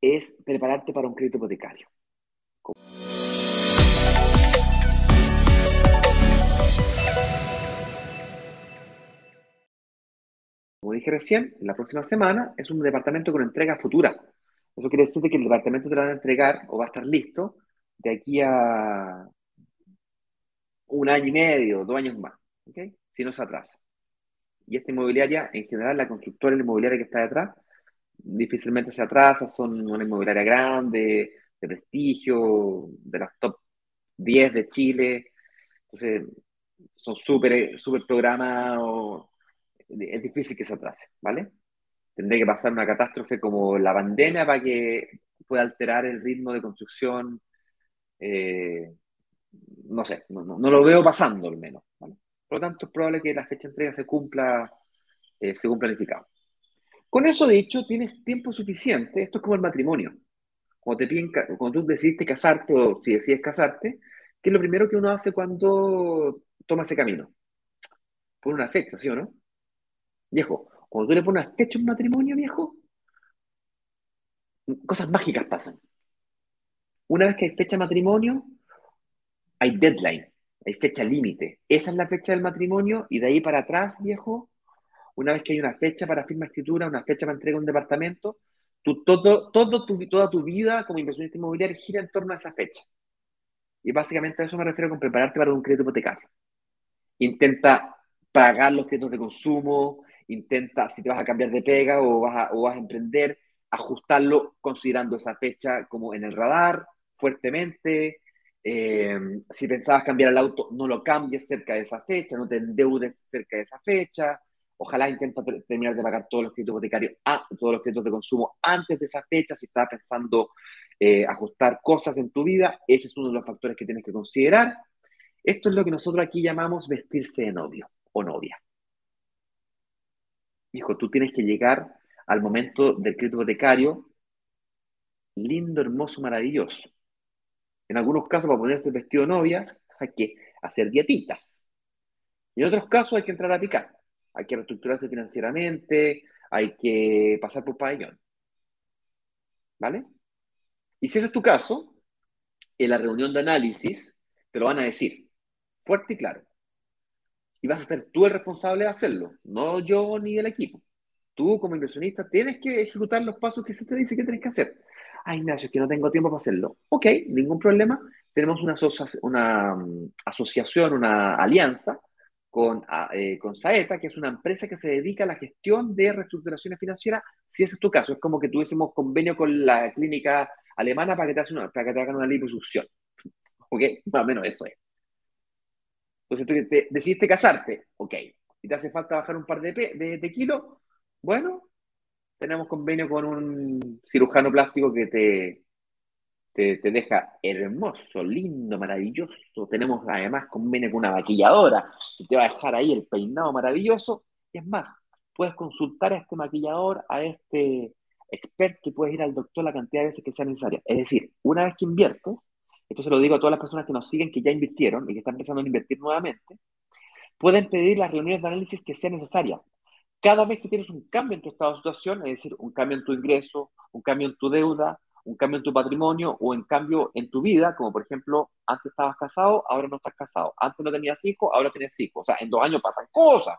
es prepararte para un crédito hipotecario. Como dije recién, la próxima semana es un departamento con entrega futura. Eso quiere decir que el departamento te lo van a entregar o va a estar listo de aquí a un año y medio, dos años más, ¿okay? si no se atrasa. Y esta inmobiliaria, en general, la constructora inmobiliaria que está detrás, difícilmente se atrasa, son una inmobiliaria grande, de prestigio, de las top 10 de Chile, entonces son súper super programados, es difícil que se atrase, ¿vale? Tendría que pasar una catástrofe como la pandemia para que pueda alterar el ritmo de construcción. Eh, no sé, no, lo veo pasando al menos. ¿vale? Por lo tanto, es probable que la fecha de entrega se cumpla eh, según planificado. Con eso dicho, tienes tiempo suficiente. Esto es como el matrimonio. Cuando, te cuando tú decidiste casarte o si decides casarte, ¿qué es lo primero que uno hace cuando toma ese camino? Pone una fecha, ¿sí o no? Viejo, cuando tú le pones fecha a un matrimonio, viejo, cosas mágicas pasan. Una vez que hay fecha de matrimonio, hay deadline, hay fecha límite. Esa es la fecha del matrimonio y de ahí para atrás, viejo, una vez que hay una fecha para firma escritura, una fecha para entrega un departamento, todo, todo toda tu vida como inversionista inmobiliario gira en torno a esa fecha. Y básicamente a eso me refiero con prepararte para un crédito hipotecario. Intenta pagar los créditos de consumo, intenta, si te vas a cambiar de pega o vas a, o vas a emprender, ajustarlo considerando esa fecha como en el radar fuertemente. Eh, si pensabas cambiar el auto, no lo cambies cerca de esa fecha, no te endeudes cerca de esa fecha. Ojalá intenta terminar de pagar todos los créditos hipotecarios, a, todos los créditos de consumo antes de esa fecha. Si estás pensando eh, ajustar cosas en tu vida, ese es uno de los factores que tienes que considerar. Esto es lo que nosotros aquí llamamos vestirse de novio o novia hijo, tú tienes que llegar al momento del crédito hipotecario lindo, hermoso, maravilloso. En algunos casos, para ponerse el vestido de novia, hay que hacer dietitas. En otros casos hay que entrar a picar. Hay que reestructurarse financieramente, hay que pasar por pabellón. ¿Vale? Y si ese es tu caso, en la reunión de análisis te lo van a decir, fuerte y claro y vas a ser tú el responsable de hacerlo, no yo ni el equipo. Tú como inversionista tienes que ejecutar los pasos que se te dice que tienes que hacer. Ay, Ignacio, es que no tengo tiempo para hacerlo. Ok, ningún problema. Tenemos una, una mm, asociación, una alianza con, eh, con Saeta, que es una empresa que se dedica a la gestión de reestructuraciones financieras, si ese es tu caso. Es como que tuviésemos convenio con la clínica alemana para que te, una, hagan una liposucción. Ok, más o menos eso es. Entonces tú te, decidiste casarte, ok, y te hace falta bajar un par de, de, kilos, bueno, tenemos convenio con un cirujano plástico que te, te, deja hermoso, lindo, maravilloso. Tenemos además convenio con una maquilladora que te va a dejar ahí el peinado maravilloso. Y es más, puedes consultar a este maquillador, a este experto y puedes ir al doctor la cantidad de veces que sea necesaria. Es decir, una vez que inviertes, esto se lo digo a todas las personas que nos siguen, que ya invirtieron y que están empezando a invertir nuevamente, pueden pedir las reuniones de análisis que sean necesarias. Cada vez que tienes un cambio en tu estado de situación, es decir, un cambio en tu ingreso, un cambio en tu deuda, un cambio en tu patrimonio o en cambio en tu vida, como por ejemplo, antes estabas casado, ahora no estás casado, antes no tenías hijos, ahora tienes hijos. O sea, en dos años pasan cosas.